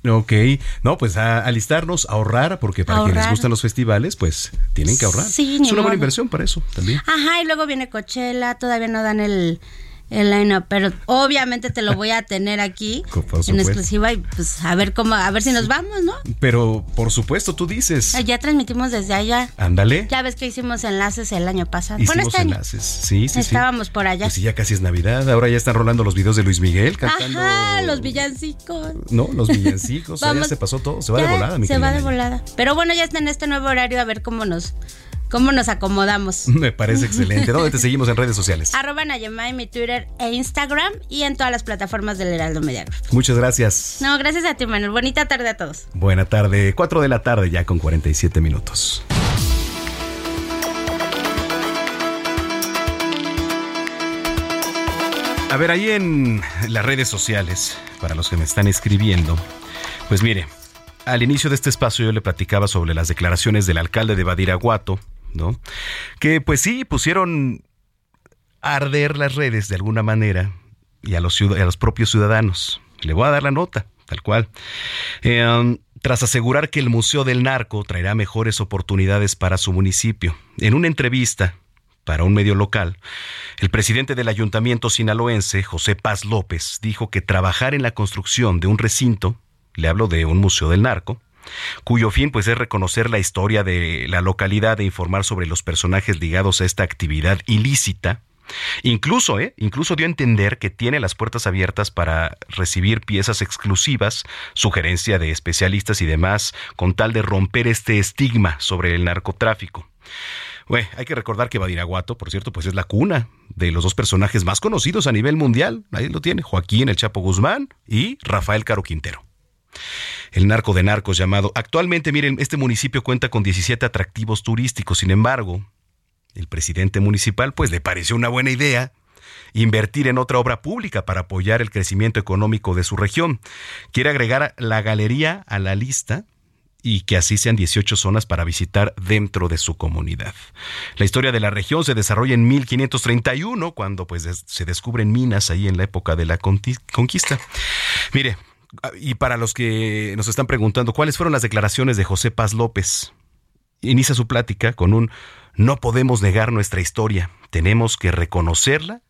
Ok, no, pues a alistarnos, a ahorrar, porque para quienes gustan los festivales, pues tienen que ahorrar. Sí, es una buena inversión para eso también. Ajá, y luego viene Coachella, todavía no dan el, el line pero obviamente te lo voy a tener aquí en exclusiva y pues a ver cómo, a ver si nos vamos, ¿no? Pero por supuesto, tú dices. Ya transmitimos desde allá. Ándale. Ya ves que hicimos enlaces el año pasado. Hicimos este enlaces, sí, sí, Estábamos por allá. Pues sí, ya casi es Navidad, ahora ya están rolando los videos de Luis Miguel cantando. Ajá, los villancicos. No, los villancicos, ya se pasó todo, se va de volada, mi Se va de volada. Pero bueno, ya está en este nuevo horario a ver cómo nos ¿Cómo nos acomodamos? Me parece excelente. ¿Dónde te seguimos en redes sociales? Arroba Nayemay en mi Twitter e Instagram y en todas las plataformas del Heraldo Media Muchas gracias. No, gracias a ti, Manuel. Bonita tarde a todos. Buena tarde. 4 de la tarde ya con 47 minutos. A ver, ahí en las redes sociales, para los que me están escribiendo, pues mire, al inicio de este espacio yo le platicaba sobre las declaraciones del alcalde de Badiraguato, Que pues sí, pusieron arder las redes de alguna manera y a los, a los propios ciudadanos. Le voy a dar la nota, tal cual. Em, tras asegurar que el Museo del Narco traerá mejores oportunidades para su municipio. En una entrevista para un medio local, el presidente del ayuntamiento sinaloense, José Paz López, dijo que trabajar en la construcción de un recinto, le hablo de un museo del narco, cuyo fin pues es reconocer la historia de la localidad e informar sobre los personajes ligados a esta actividad ilícita, Incluso, ¿eh? Incluso dio a entender que tiene las puertas abiertas para recibir piezas exclusivas, sugerencia de especialistas y demás, con tal de romper este estigma sobre el narcotráfico. Bueno, hay que recordar que Badiraguato, por cierto, pues es la cuna de los dos personajes más conocidos a nivel mundial. Ahí lo tiene, Joaquín El Chapo Guzmán y Rafael Caro Quintero. El narco de narcos llamado. Actualmente, miren, este municipio cuenta con 17 atractivos turísticos. Sin embargo, el presidente municipal pues le pareció una buena idea invertir en otra obra pública para apoyar el crecimiento económico de su región. Quiere agregar la galería a la lista y que así sean 18 zonas para visitar dentro de su comunidad. La historia de la región se desarrolla en 1531, cuando pues se descubren minas ahí en la época de la conquista. Mire, y para los que nos están preguntando, ¿cuáles fueron las declaraciones de José Paz López? Inicia su plática con un no podemos negar nuestra historia, tenemos que reconocerla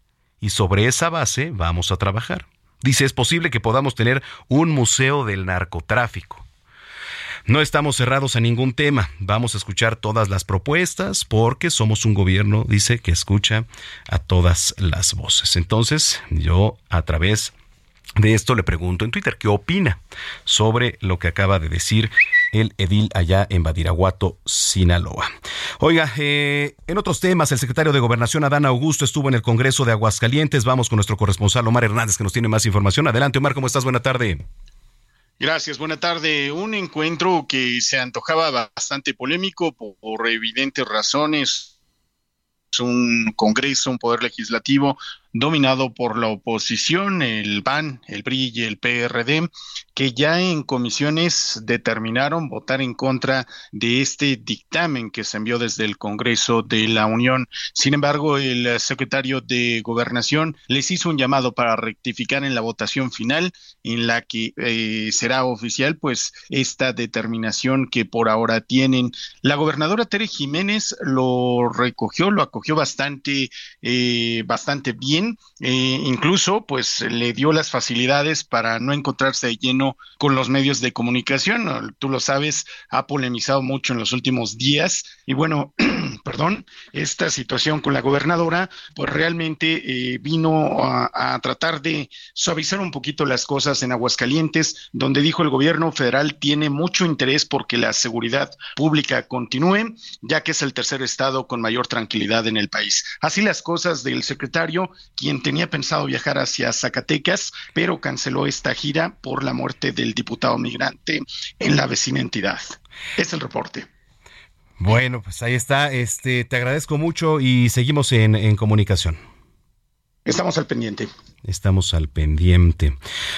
y sobre esa base vamos a trabajar. Dice, es posible que podamos tener un museo del narcotráfico. No estamos cerrados a ningún tema. Vamos a escuchar todas las propuestas porque somos un gobierno, dice, que escucha a todas las voces. Entonces, yo a través de esto le pregunto en Twitter qué opina sobre lo que acaba de decir el edil allá en Badiraguato, Sinaloa. Oiga, eh, en otros temas, el secretario de Gobernación, Adán Augusto, estuvo en el Congreso de Aguascalientes. Vamos con nuestro corresponsal Omar Hernández, que nos tiene más información. Adelante, Omar, ¿cómo estás? Buena tarde. Gracias, buena tarde. Un encuentro que se antojaba bastante polémico por evidentes razones. Un Congreso, un poder legislativo dominado por la oposición, el PAN, el PRI y el PRD, que ya en comisiones determinaron votar en contra de este dictamen que se envió desde el Congreso de la Unión. Sin embargo, el secretario de Gobernación les hizo un llamado para rectificar en la votación final, en la que eh, será oficial, pues, esta determinación que por ahora tienen. La gobernadora Tere Jiménez lo recogió, lo acogió bastante, eh, bastante bien eh, incluso pues le dio las facilidades para no encontrarse de lleno con los medios de comunicación. Tú lo sabes, ha polemizado mucho en los últimos días y bueno, perdón, esta situación con la gobernadora pues realmente eh, vino a, a tratar de suavizar un poquito las cosas en Aguascalientes, donde dijo el gobierno federal tiene mucho interés porque la seguridad pública continúe, ya que es el tercer estado con mayor tranquilidad en el país. Así las cosas del secretario quien tenía pensado viajar hacia Zacatecas, pero canceló esta gira por la muerte del diputado migrante en la vecina entidad. Es el reporte. Bueno, pues ahí está. Este, te agradezco mucho y seguimos en, en comunicación. Estamos al pendiente. Estamos al pendiente.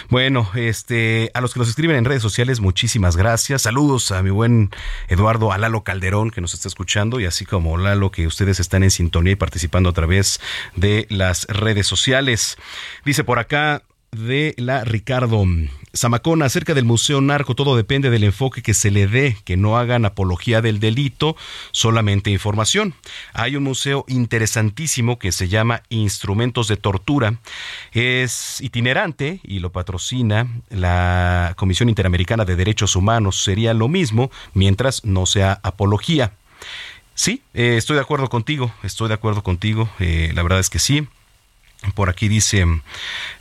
Bueno, este, a los que nos escriben en redes sociales, muchísimas gracias. Saludos a mi buen Eduardo Alalo Calderón, que nos está escuchando, y así como Lalo, que ustedes están en sintonía y participando a través de las redes sociales. Dice por acá, de la Ricardo Zamacona acerca del Museo Narco. Todo depende del enfoque que se le dé, que no hagan apología del delito, solamente información. Hay un museo interesantísimo que se llama Instrumentos de Tortura. Es itinerante y lo patrocina la Comisión Interamericana de Derechos Humanos. Sería lo mismo mientras no sea apología. Sí, eh, estoy de acuerdo contigo, estoy de acuerdo contigo, eh, la verdad es que sí. Por aquí dice,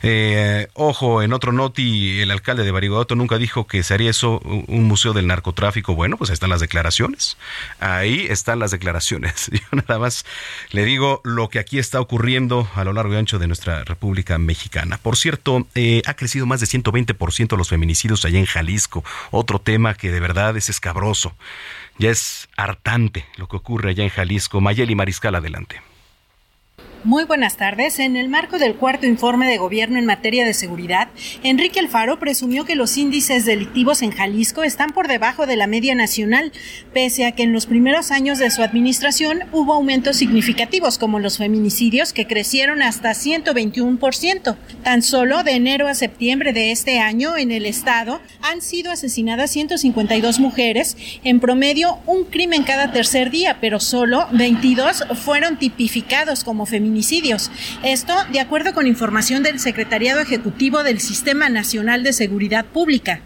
eh, ojo, en otro noti, el alcalde de Barigoto nunca dijo que se haría eso un museo del narcotráfico. Bueno, pues ahí están las declaraciones. Ahí están las declaraciones. Yo nada más le digo lo que aquí está ocurriendo a lo largo y ancho de nuestra República Mexicana. Por cierto, eh, ha crecido más de 120% los feminicidios allá en Jalisco. Otro tema que de verdad es escabroso. Ya es hartante lo que ocurre allá en Jalisco. Mayeli Mariscal, adelante. Muy buenas tardes. En el marco del cuarto informe de gobierno en materia de seguridad, Enrique Alfaro presumió que los índices delictivos en Jalisco están por debajo de la media nacional, pese a que en los primeros años de su administración hubo aumentos significativos como los feminicidios que crecieron hasta 121%. Tan solo de enero a septiembre de este año en el estado han sido asesinadas 152 mujeres, en promedio un crimen cada tercer día, pero solo 22 fueron tipificados como feminicidios feminicidios. Esto de acuerdo con información del Secretariado Ejecutivo del Sistema Nacional de Seguridad Pública.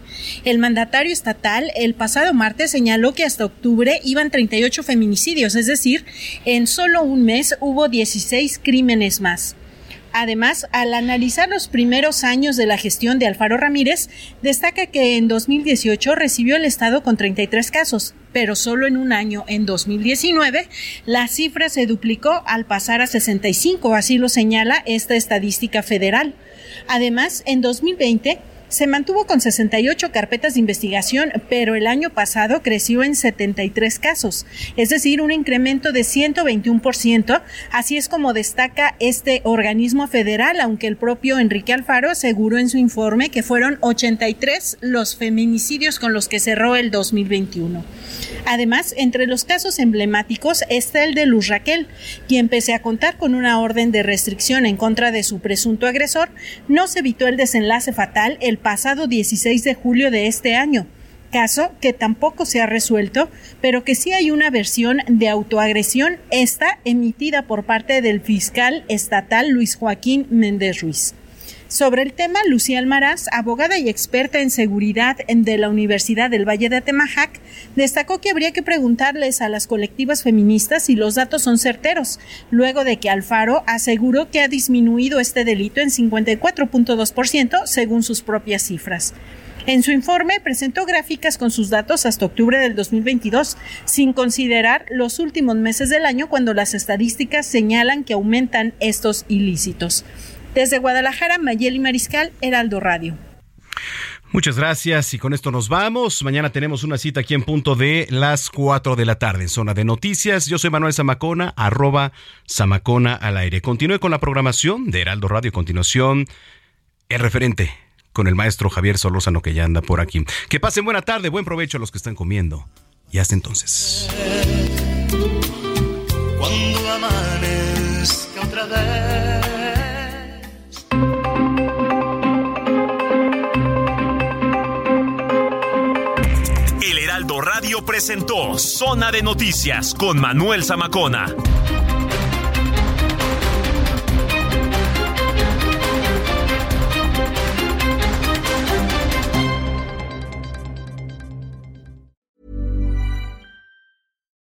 El mandatario estatal el pasado martes señaló que hasta octubre iban 38 feminicidios, es decir, en solo un mes hubo 16 crímenes más. Además, al analizar los primeros años de la gestión de Alfaro Ramírez, destaca que en 2018 recibió el Estado con 33 casos, pero solo en un año, en 2019, la cifra se duplicó al pasar a 65, así lo señala esta estadística federal. Además, en 2020, se mantuvo con 68 carpetas de investigación, pero el año pasado creció en 73 casos, es decir, un incremento de 121%. Así es como destaca este organismo federal, aunque el propio Enrique Alfaro aseguró en su informe que fueron 83 los feminicidios con los que cerró el 2021. Además, entre los casos emblemáticos está el de Luz Raquel, quien pese a contar con una orden de restricción en contra de su presunto agresor, no se evitó el desenlace fatal el pasado 16 de julio de este año caso que tampoco se ha resuelto, pero que sí hay una versión de autoagresión, esta emitida por parte del fiscal estatal Luis Joaquín Méndez Ruiz. Sobre el tema, Lucía Almaraz, abogada y experta en seguridad de la Universidad del Valle de Atemajac, destacó que habría que preguntarles a las colectivas feministas si los datos son certeros, luego de que Alfaro aseguró que ha disminuido este delito en 54.2% según sus propias cifras. En su informe presentó gráficas con sus datos hasta octubre del 2022, sin considerar los últimos meses del año cuando las estadísticas señalan que aumentan estos ilícitos. Desde Guadalajara, Mayeli Mariscal, Heraldo Radio. Muchas gracias y con esto nos vamos. Mañana tenemos una cita aquí en punto de las 4 de la tarde en zona de noticias. Yo soy Manuel Zamacona, arroba Zamacona al aire. Continúe con la programación de Heraldo Radio. A continuación, el referente con el maestro Javier Solózano que ya anda por aquí. Que pasen buena tarde, buen provecho a los que están comiendo. Y hasta entonces. Cuando amanezca otra vez presentó Zona de Noticias con Manuel Zamacona.